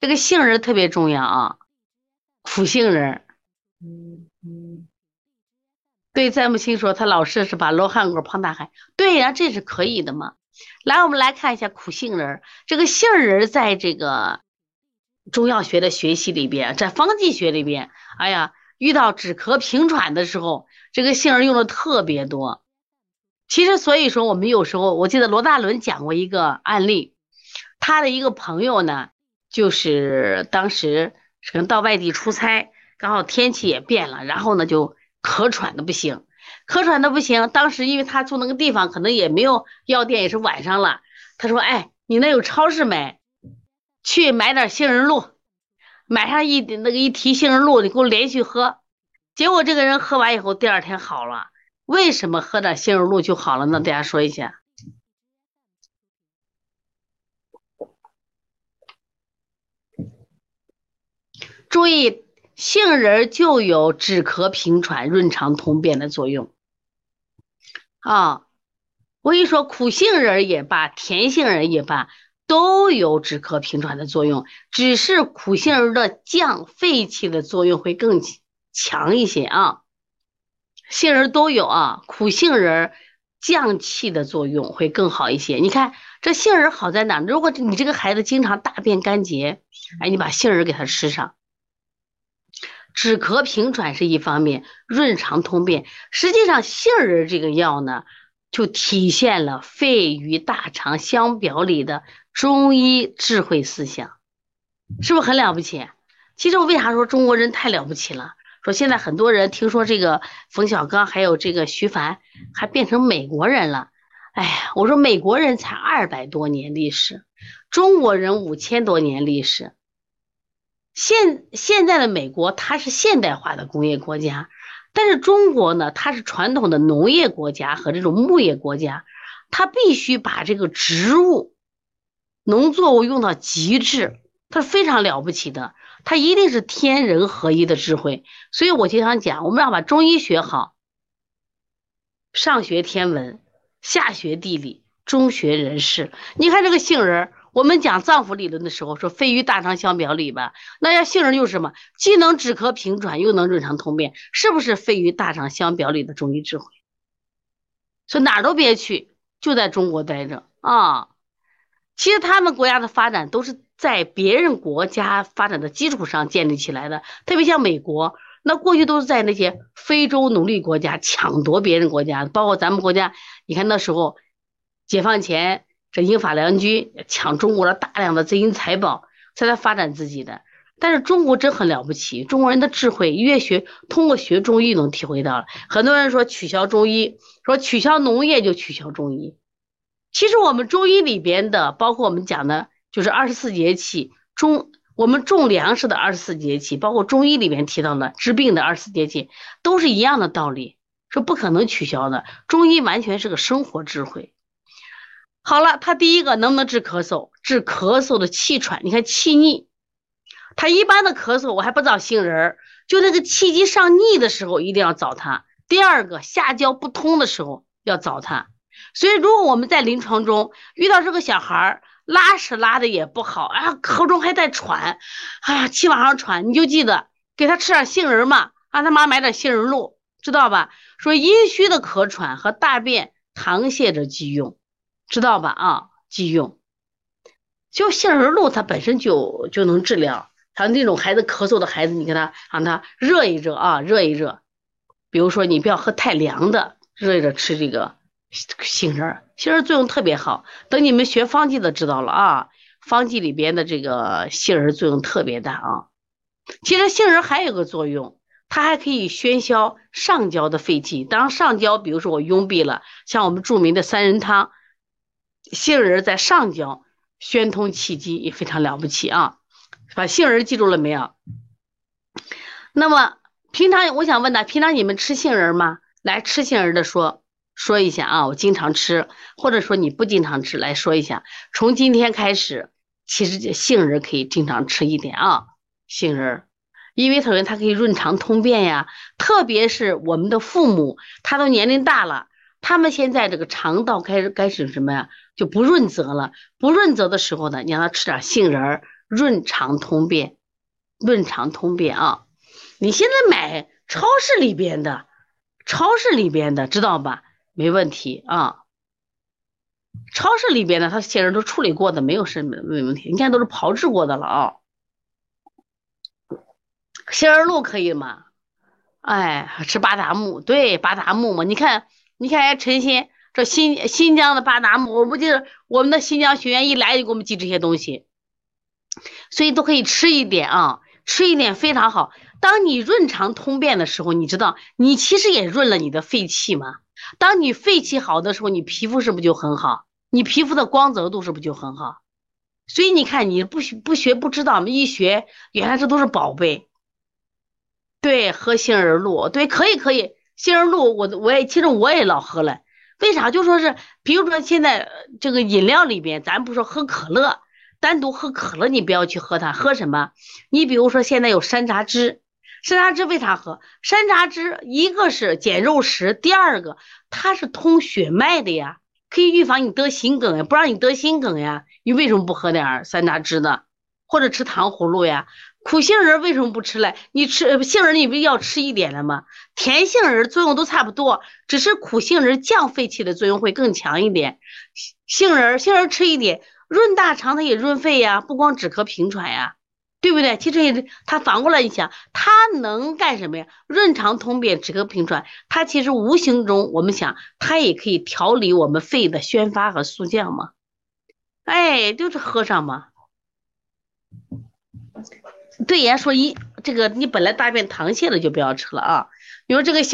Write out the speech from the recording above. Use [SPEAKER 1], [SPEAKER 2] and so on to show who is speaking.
[SPEAKER 1] 这个杏仁特别重要啊，苦杏仁。
[SPEAKER 2] 嗯嗯，
[SPEAKER 1] 对，詹姆星说他老师是把罗汉果胖大海，对呀，这是可以的嘛。来，我们来看一下苦杏仁。这个杏仁在这个中药学的学习里边，在方剂学里边，哎呀，遇到止咳平喘的时候，这个杏仁用的特别多。其实，所以说我们有时候，我记得罗大伦讲过一个案例，他的一个朋友呢，就是当时可能到外地出差，刚好天气也变了，然后呢就咳喘的不行。咳喘的不行，当时因为他住那个地方，可能也没有药店，也是晚上了。他说：“哎，你那有超市没？去买点杏仁露，买上一那个一提杏仁露，你给我连续喝。”结果这个人喝完以后，第二天好了。为什么喝点杏仁露就好了呢？大家说一下。注意，杏仁就有止咳平喘、润肠通便的作用。啊，我跟你说，苦杏仁也罢，甜杏仁也罢，都有止咳平喘的作用。只是苦杏仁的降肺气的作用会更强一些啊。杏仁都有啊，苦杏仁降气的作用会更好一些。你看这杏仁好在哪？如果你这个孩子经常大便干结，哎，你把杏仁给他吃上，止咳平喘是一方面，润肠通便。实际上，杏仁这个药呢，就体现了肺与大肠相表里的中医智慧思想，是不是很了不起？其实我为啥说中国人太了不起了？说现在很多人听说这个冯小刚还有这个徐凡还变成美国人了，哎呀，我说美国人才二百多年历史，中国人五千多年历史。现现在的美国它是现代化的工业国家，但是中国呢，它是传统的农业国家和这种牧业国家，它必须把这个植物、农作物用到极致，它是非常了不起的。它一定是天人合一的智慧，所以我经常讲，我们要把中医学好，上学天文，下学地理，中学人事。你看这个杏仁，我们讲脏腑理论的时候说肺与大肠相表里吧，那要杏仁就是什么？既能止咳平喘，又能润肠通便，是不是肺与大肠相表里的中医智慧？所以哪儿都别去，就在中国待着啊。其实他们国家的发展都是。在别人国家发展的基础上建立起来的，特别像美国，那过去都是在那些非洲奴隶国家抢夺别人国家，包括咱们国家，你看那时候解放前，这英法两军抢中国的大量的金银财宝，才来发展自己的。但是中国真很了不起，中国人的智慧越学，通过学中医能体会到了。很多人说取消中医，说取消农业就取消中医，其实我们中医里边的，包括我们讲的。就是二十四节气中，我们种粮食的二十四节气，包括中医里面提到的治病的二十四节气，都是一样的道理，是不可能取消的。中医完全是个生活智慧。好了，他第一个能不能治咳嗽？治咳嗽的气喘，你看气逆，他一般的咳嗽我还不找杏仁儿，就那个气机上逆的时候一定要找他。第二个下焦不通的时候要找他。所以如果我们在临床中遇到这个小孩儿，拉屎拉的也不好，啊，口中还带喘，哎，气往上喘，你就记得给他吃点杏仁嘛，让他妈买点杏仁露，知道吧？说阴虚的咳喘和大便溏泻者忌用，知道吧？啊，忌用。就杏仁露它本身就就能治疗，还有那种孩子咳嗽的孩子，你给他让他热一热啊，热一热。比如说你不要喝太凉的，热一热吃这个。杏仁，杏仁作用特别好。等你们学方剂的知道了啊，方剂里边的这个杏仁作用特别大啊。其实杏仁还有个作用，它还可以宣消上焦的肺气。当上焦，比如说我壅闭了，像我们著名的三仁汤，杏仁在上焦宣通气机也非常了不起啊。把杏仁记住了没有？那么平常我想问呢，平常你们吃杏仁吗？来吃杏仁的说。说一下啊，我经常吃，或者说你不经常吃，来说一下。从今天开始，其实杏仁可以经常吃一点啊，杏仁，因为首先它可以润肠通便呀，特别是我们的父母，他都年龄大了，他们现在这个肠道开始开始什么呀，就不润泽了。不润泽的时候呢，你让他吃点杏仁，润肠通便，润肠通便啊！你现在买超市里边的，超市里边的知道吧？没问题啊。超市里边的，它杏仁都处理过的，没有什么没问题。你看都是炮制过的了啊。杏仁露可以吗？哎，吃巴达木，对，巴达木嘛。你看，你看，人家陈鑫这新新疆的巴达木，我不记得我们的新疆学员一来就给我们寄这些东西，所以都可以吃一点啊，吃一点非常好。当你润肠通便的时候，你知道你其实也润了你的肺气嘛。当你肺气好的时候，你皮肤是不是就很好？你皮肤的光泽度是不是就很好？所以你看，你不学不学不知道，一学原来这都是宝贝。对，喝杏仁露，对，可以可以，杏仁露我我也其实我也老喝了，为啥？就说是，比如说现在这个饮料里边，咱不说喝可乐，单独喝可乐你不要去喝它，喝什么？你比如说现在有山楂汁，山楂汁为啥喝？山楂汁一个是减肉食，第二个它是通血脉的呀，可以预防你得心梗呀，不让你得心梗呀，你为什么不喝点山楂汁呢？或者吃糖葫芦呀？苦杏仁为什么不吃嘞？你吃杏仁，你不要吃一点了吗？甜杏仁作用都差不多，只是苦杏仁降肺气的作用会更强一点。杏仁，杏仁吃一点，润大肠，它也润肺呀，不光止咳平喘呀，对不对？其实也，它反过来你想，它能干什么呀？润肠通便，止咳平喘。它其实无形中，我们想，它也可以调理我们肺的宣发和肃降嘛。哎，就是喝上嘛。对，言说一这个，你本来大便溏泻的就不要吃了啊。因为这个。